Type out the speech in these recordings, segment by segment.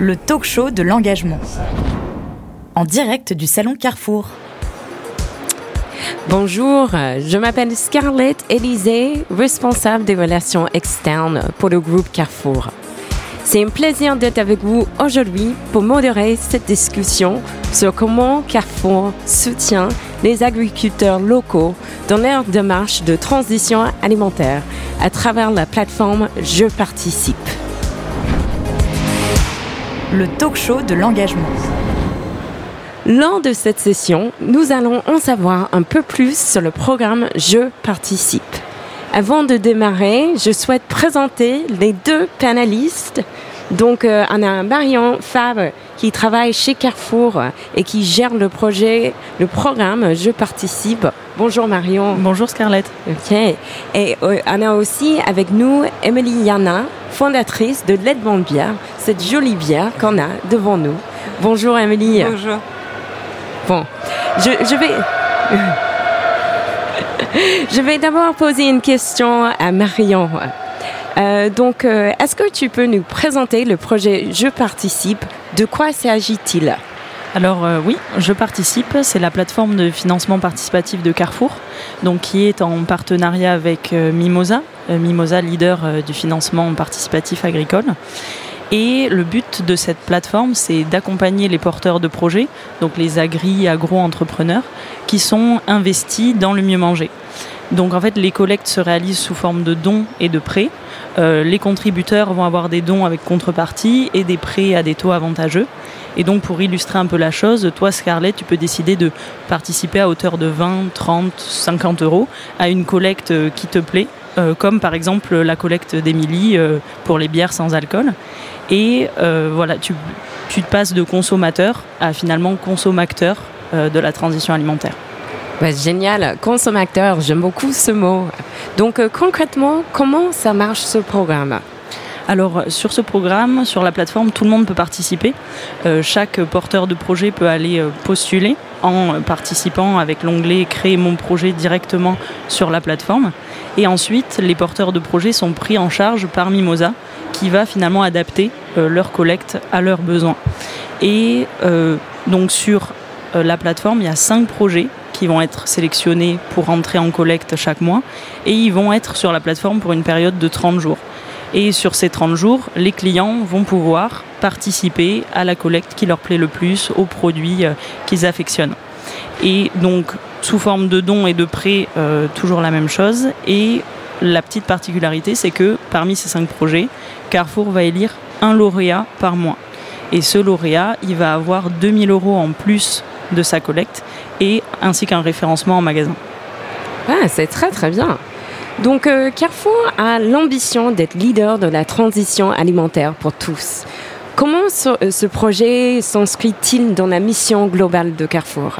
Le talk show de l'engagement. En direct du salon Carrefour. Bonjour, je m'appelle Scarlett Élysée, responsable des relations externes pour le groupe Carrefour. C'est un plaisir d'être avec vous aujourd'hui pour modérer cette discussion sur comment Carrefour soutient les agriculteurs locaux dans leur démarche de transition alimentaire à travers la plateforme Je participe. Le talk show de l'engagement. Lors de cette session, nous allons en savoir un peu plus sur le programme Je participe. Avant de démarrer, je souhaite présenter les deux panélistes. Donc, euh, on a Marion Fabre qui travaille chez Carrefour et qui gère le projet, le programme Je participe. Bonjour Marion. Bonjour Scarlett. Ok. Et euh, on a aussi avec nous Emily Yana, fondatrice de l'Edmond Bière, cette jolie bière qu'on a devant nous. Bonjour Emily. Bonjour. Bon, je, je vais. je vais d'abord poser une question à Marion. Euh, donc, euh, est-ce que tu peux nous présenter le projet Je participe? De quoi s'agit-il? Alors euh, oui, je participe, c'est la plateforme de financement participatif de Carrefour, donc qui est en partenariat avec Mimosa, Mimosa leader du financement participatif agricole. Et le but de cette plateforme, c'est d'accompagner les porteurs de projets, donc les agri, agro-entrepreneurs, qui sont investis dans le mieux manger. Donc en fait, les collectes se réalisent sous forme de dons et de prêts. Euh, les contributeurs vont avoir des dons avec contrepartie et des prêts à des taux avantageux. Et donc pour illustrer un peu la chose, toi Scarlett, tu peux décider de participer à hauteur de 20, 30, 50 euros à une collecte euh, qui te plaît, euh, comme par exemple la collecte d'Émilie euh, pour les bières sans alcool. Et voilà, tu, te passes de consommateur à finalement consommateur de la transition alimentaire. Ouais, Génial, consommateur, j'aime beaucoup ce mot. Donc euh, concrètement, comment ça marche ce programme? Alors sur ce programme, sur la plateforme, tout le monde peut participer. Euh, chaque porteur de projet peut aller euh, postuler en participant avec l'onglet Créer mon projet directement sur la plateforme. Et ensuite, les porteurs de projet sont pris en charge par Mimosa qui va finalement adapter leur collecte à leurs besoins. Et donc sur la plateforme, il y a cinq projets qui vont être sélectionnés pour entrer en collecte chaque mois et ils vont être sur la plateforme pour une période de 30 jours. Et sur ces 30 jours, les clients vont pouvoir participer à la collecte qui leur plaît le plus, aux produits euh, qu'ils affectionnent. Et donc, sous forme de dons et de prêts, euh, toujours la même chose. Et la petite particularité, c'est que parmi ces cinq projets, Carrefour va élire un lauréat par mois. Et ce lauréat, il va avoir 2000 euros en plus de sa collecte et ainsi qu'un référencement en magasin. Ah, c'est très très bien. Donc euh, Carrefour a l'ambition d'être leader de la transition alimentaire pour tous. Comment ce, euh, ce projet s'inscrit-il dans la mission globale de Carrefour?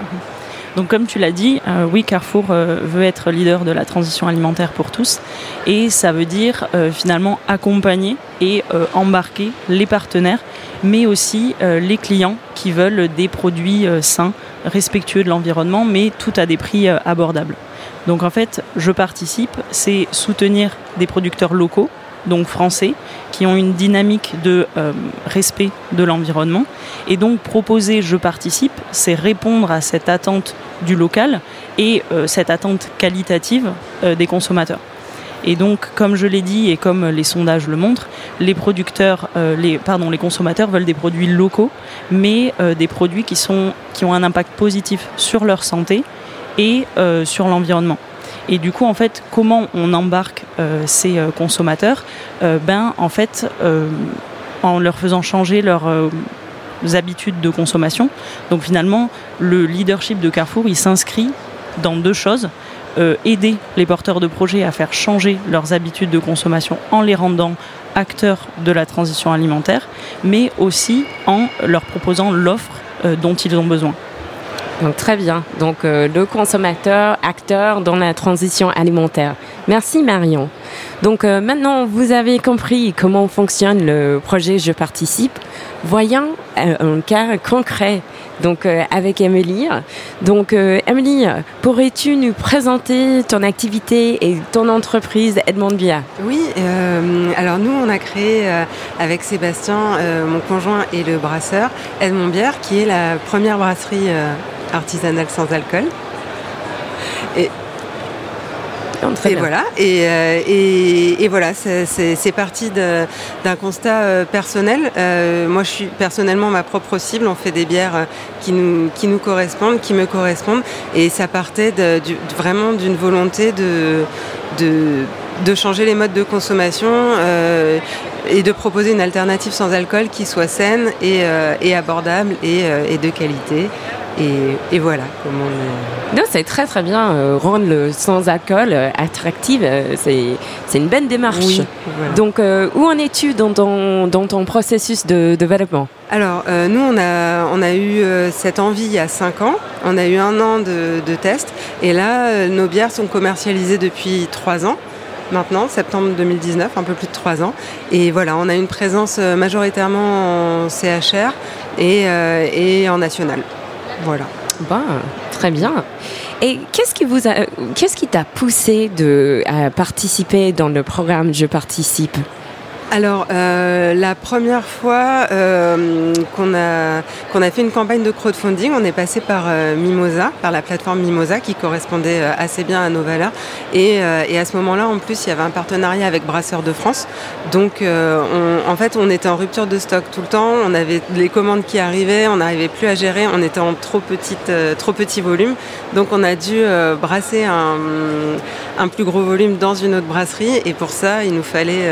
Donc comme tu l'as dit, euh, oui, Carrefour euh, veut être leader de la transition alimentaire pour tous. Et ça veut dire euh, finalement accompagner et embarquer les partenaires, mais aussi euh, les clients qui veulent des produits euh, sains, respectueux de l'environnement, mais tout à des prix euh, abordables. Donc en fait, je participe, c'est soutenir des producteurs locaux, donc français, qui ont une dynamique de respect de l'environnement. Et donc proposer je participe, c'est répondre à cette attente du local et cette attente qualitative des consommateurs. Et donc, comme je l'ai dit et comme les sondages le montrent, les producteurs, euh, consommateurs veulent des produits locaux, mais euh, des produits qui, sont, qui ont un impact positif sur leur santé et euh, sur l'environnement. Et du coup, en fait, comment on embarque ces consommateurs Ben, en fait, en leur faisant changer leurs habitudes de consommation. Donc finalement, le leadership de Carrefour, il s'inscrit dans deux choses. Euh, aider les porteurs de projets à faire changer leurs habitudes de consommation en les rendant acteurs de la transition alimentaire, mais aussi en leur proposant l'offre euh, dont ils ont besoin. Donc très bien. Donc euh, le consommateur, acteur dans la transition alimentaire. Merci Marion. Donc maintenant vous avez compris comment fonctionne le projet Je participe. Voyons un cas concret donc avec Emily. Donc Emily, pourrais-tu nous présenter ton activité et ton entreprise Edmond Bia? Oui, alors nous on a créé avec Sébastien, mon conjoint et le brasseur, Edmond Bière qui est la première brasserie artisanale sans alcool. Et voilà, et, euh, et, et voilà, c'est parti d'un constat euh, personnel. Euh, moi, je suis personnellement ma propre cible. On fait des bières qui nous, qui nous correspondent, qui me correspondent, et ça partait de, vraiment d'une volonté de, de, de, changer les modes de consommation. Euh, et de proposer une alternative sans alcool qui soit saine et, et abordable et, et de qualité. Et, voilà comment Non, c'est très très bien. Euh, rendre le sans alcool euh, attractif, euh, c'est une bonne démarche. Donc, où en es-tu dans ton, dans ton processus de, développement? Alors, nous, on a, on a eu cette envie il y a 5 ans. On a eu un an de, de tests. Et là, nos bières sont commercialisées depuis 3 ans maintenant, septembre 2019, un peu plus de 3 ans. Et voilà, on a une présence majoritairement en CHR et, et en national. Voilà. Très bien. Et qu'est-ce qui vous a, qu'est-ce qui t'a poussé de, à participer dans le programme Je participe alors, euh, la première fois euh, qu'on a, qu'on a fait une campagne de crowdfunding, on est passé par euh, Mimosa, par la plateforme Mimosa, qui correspondait assez bien à nos valeurs. Et, et à ce moment-là, en plus, il y avait un partenariat avec Brasseurs de France. Donc, on, en fait, on était en rupture de stock tout le temps. On avait les commandes qui arrivaient, on n'arrivait plus à gérer. On était en trop, petite, trop petit volume. Donc, on a dû brasser un, un, plus gros volume dans une autre brasserie. Et pour ça, il nous fallait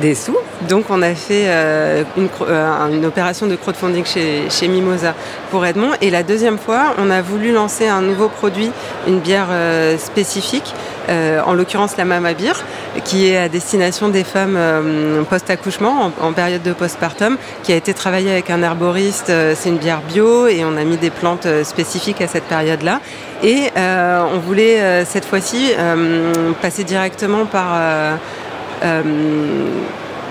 des sous. Donc on a fait euh, euh, une, opération de crowdfunding chez, Mimosa pour Edmond. Et la deuxième fois, on a voulu lancer un nouveau produit, une bière euh, spécifique, en l'occurrence la Mama Beer, qui est à destination des femmes post-accouchement, en, période de postpartum, qui a été travaillée avec un herboriste. C'est une bière bio et on a mis des plantes spécifiques à cette période-là. Et on voulait cette fois-ci passer directement par euh,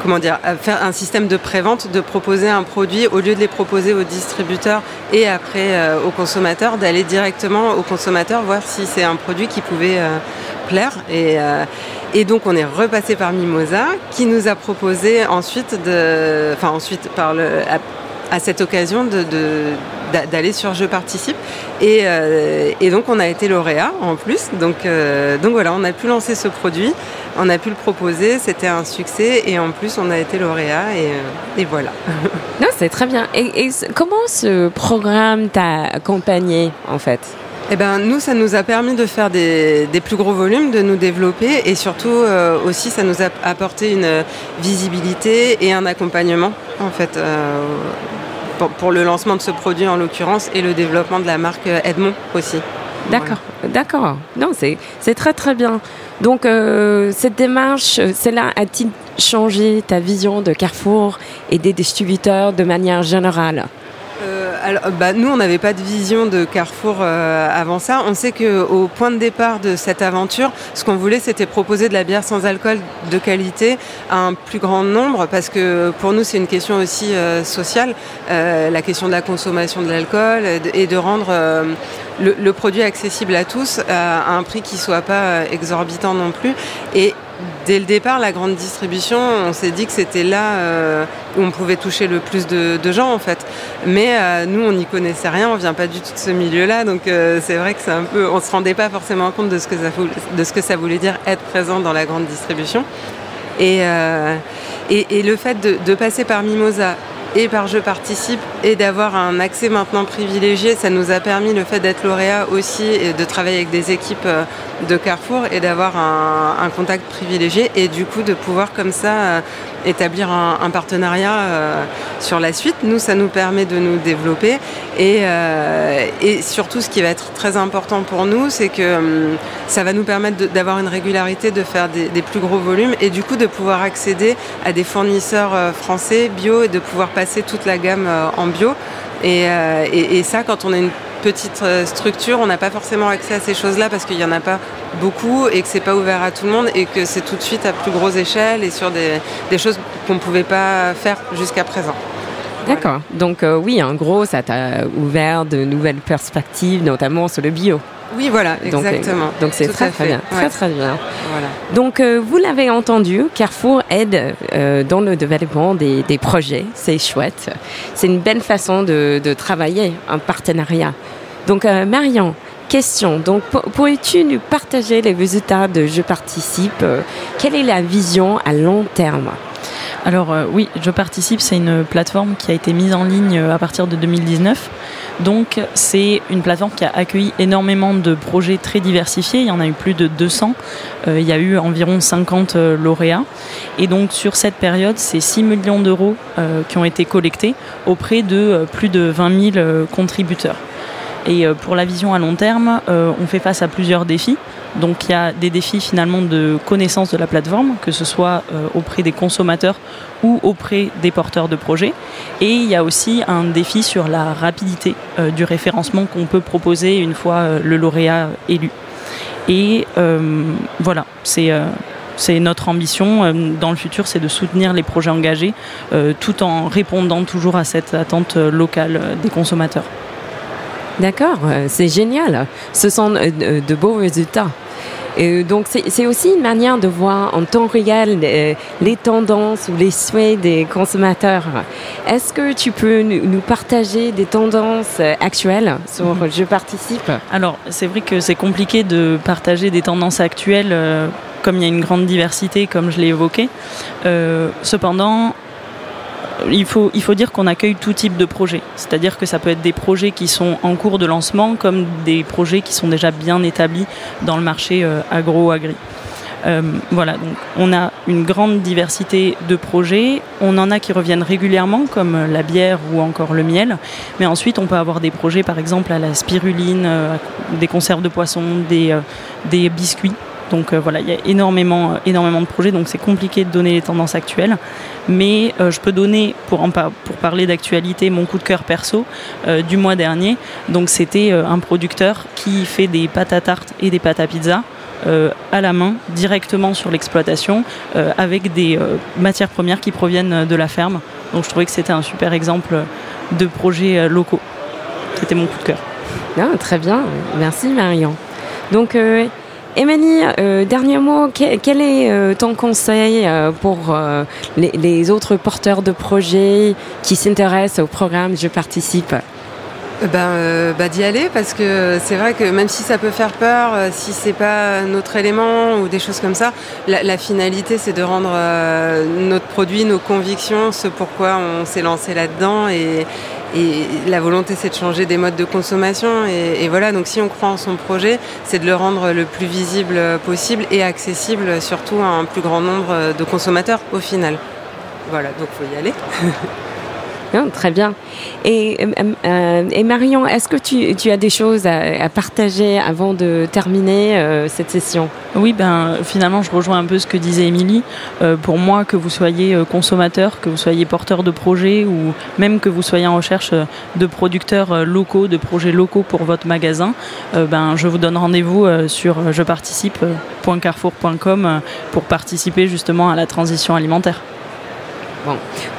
comment dire, faire un système de prévente, de proposer un produit au lieu de les proposer aux distributeurs et après euh, aux consommateurs, d'aller directement aux consommateurs voir si c'est un produit qui pouvait euh, plaire. Et, et donc on est repassé par Mimosa qui nous a proposé ensuite de, enfin ensuite par le, à, cette occasion de, d'aller sur Je participe. Et, et, donc on a été lauréat en plus. Donc, donc voilà, on a pu lancer ce produit on a pu le proposer, c'était un succès et en plus on a été lauréat et, euh, voilà. non, c'est très bien. Et, comment ce programme t'a accompagné en fait? Eh ben, nous, ça nous a permis de faire des, plus gros volumes, de nous développer et surtout euh, aussi, ça nous a apporté une visibilité et un accompagnement en fait euh, pour, le lancement de ce produit en l'occurrence et le développement de la marque Edmond aussi. D'accord, d'accord. Non, c'est très très bien. Donc euh, cette démarche, euh, cela a-t-il changé ta vision de Carrefour et des distributeurs de manière générale? Alors, bah, nous, on n'avait pas de vision de Carrefour avant ça. On sait qu'au point de départ de cette aventure, ce qu'on voulait, c'était proposer de la bière sans alcool de qualité à un plus grand nombre, parce que pour nous, c'est une question aussi sociale, la question de la consommation de l'alcool et de rendre le, produit accessible à tous à un prix qui soit pas euh, exorbitant non plus. Dès le départ, la grande distribution, on s'est dit que c'était là euh, où on pouvait toucher le plus de, gens en fait. Mais euh, nous, on n'y connaissait rien, on vient pas du tout de ce milieu-là, donc c'est vrai que c'est un peu, on se rendait pas forcément compte de ce que ça, voulait dire être présent dans la grande distribution. Et, le fait de passer par Mimosa et par Je participe et d'avoir un accès maintenant privilégié. Ça nous a permis le fait d'être lauréat aussi et de travailler avec des équipes euh, de Carrefour et d'avoir un, contact privilégié et du coup de pouvoir comme ça euh, établir un, partenariat euh, sur la suite. Nous, ça nous permet de nous développer et, surtout ce qui va être très important pour nous, c'est que hum, ça va nous permettre d'avoir une régularité, de faire des, plus gros volumes et du coup de pouvoir accéder à des fournisseurs français bio et de pouvoir passer toute la gamme en bio. Euh, et, ça, quand on a une petite euh, structure, on n'a pas forcément accès à ces choses-là parce qu'il n'y en a pas beaucoup et que c'est pas ouvert à tout le monde et que c'est tout de suite à plus grosse échelle et sur des, des choses qu'on ne pouvait pas faire jusqu'à présent. D'accord. Donc oui, en gros, ça t'a ouvert de nouvelles perspectives, notamment sur le bio. Oui, voilà, exactement. Donc c'est très, très bien, très très bien. Voilà. Donc vous l'avez entendu, Carrefour aide dans le développement des, des projets. C'est chouette. C'est une belle façon de, de travailler en partenariat. Donc Marion, question. Donc, pourrais-tu nous partager les résultats de Je participe? Quelle est la vision à long terme? Alors oui, Je participe, c'est une plateforme qui a été mise en ligne à partir de 2019. Donc c'est une plateforme qui a accueilli énormément de projets très diversifiés. Il y en a eu plus de 200. il y a eu environ 50 lauréats. Et donc sur cette période, c'est 6 millions d'euros qui ont été collectés auprès de plus de 20 000 contributeurs. Et euh, pour la vision à long terme, euh, on fait face à plusieurs défis. Donc il y a des défis finalement de connaissance de la plateforme, que ce soit euh, auprès des consommateurs ou auprès des porteurs de projets. Et il y a aussi un défi sur la rapidité du référencement qu'on peut proposer une fois le lauréat élu. Et voilà, c'est notre ambition dans le futur, c'est de soutenir les projets engagés tout en répondant toujours à cette attente locale des consommateurs. D'accord, euh, c'est génial. Ce sont euh, de beaux résultats. Et donc c'est aussi une manière de voir en temps réel euh, les, tendances ou les souhaits des consommateurs. Est-ce que tu peux nous partager des tendances actuelles sur mhm. Je participe? Alors c'est vrai que c'est compliqué de partager des tendances actuelles comme il y a une grande diversité comme je l'ai évoqué. cependant, il faut, dire qu'on accueille tout type de projets. C'est-à-dire que ça peut être des projets qui sont en cours de lancement comme des projets qui sont déjà bien établis dans le marché euh, agro-agri. Euh, voilà, donc on a une grande diversité de projets. On en a qui reviennent régulièrement, comme la bière ou encore le miel. Mais ensuite, on peut avoir des projets, par exemple, à la spiruline, euh, des conserves de poisson, des, des biscuits. Donc euh, voilà, il y a énormément, euh, énormément de projets, donc c'est compliqué de donner les tendances actuelles. Mais euh, je peux donner, pour, parler d'actualité, mon coup de cœur perso du mois dernier. Donc c'était un producteur qui fait des pâtes à tarte et des pâtes à pizza. à la main, directement sur l'exploitation, avec des matières premières qui proviennent de la ferme. Donc je trouvais que c'était un super exemple de projets locaux. C'était mon coup de cœur. Ah, très bien, merci Marion. Donc Emmanuel, euh, dernier mot, quel, est euh, ton conseil euh, pour les, autres porteurs de projets qui s'intéressent au programme Je participe? Ben, bah, d'y aller parce que c'est vrai que même si ça peut faire peur, si c'est pas notre élément ou des choses comme ça, la, finalité c'est de rendre notre produit, nos convictions, ce pourquoi on s'est lancé là-dedans et, et la volonté, c'est de changer des modes de consommation. Et, voilà, donc si on croit en son projet, c'est de le rendre le plus visible possible et accessible surtout à un plus grand nombre de consommateurs au final. Voilà, donc il faut y aller. très bien. Et, euh, euh, et Marion, est-ce que tu, as des choses à, partager avant de terminer euh, cette session? Oui, ben finalement, je rejoins un peu ce que disait Émilie. pour moi, que vous soyez consommateur, que vous soyez porteur de projets ou même que vous soyez en recherche de producteurs locaux, de projets locaux pour votre magasin, ben je vous donne rendez-vous sur jeparticipe.carrefour.com pour participer justement à la transition alimentaire.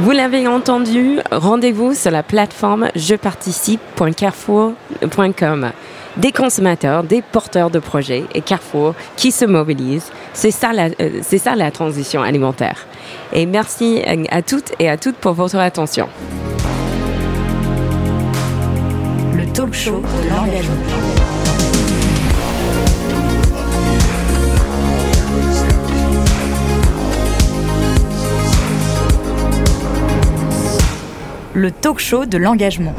Vous l'avez entendu, rendez-vous sur la plateforme jeparticipe.carrefour.com. Des consommateurs, des porteurs de projets et Carrefour qui se mobilisent. C'est ça, la, euh, c'est ça la transition alimentaire. Et merci à toutes et à toutes pour votre attention. Le talk show de l'engagement. Le talk show de l'engagement.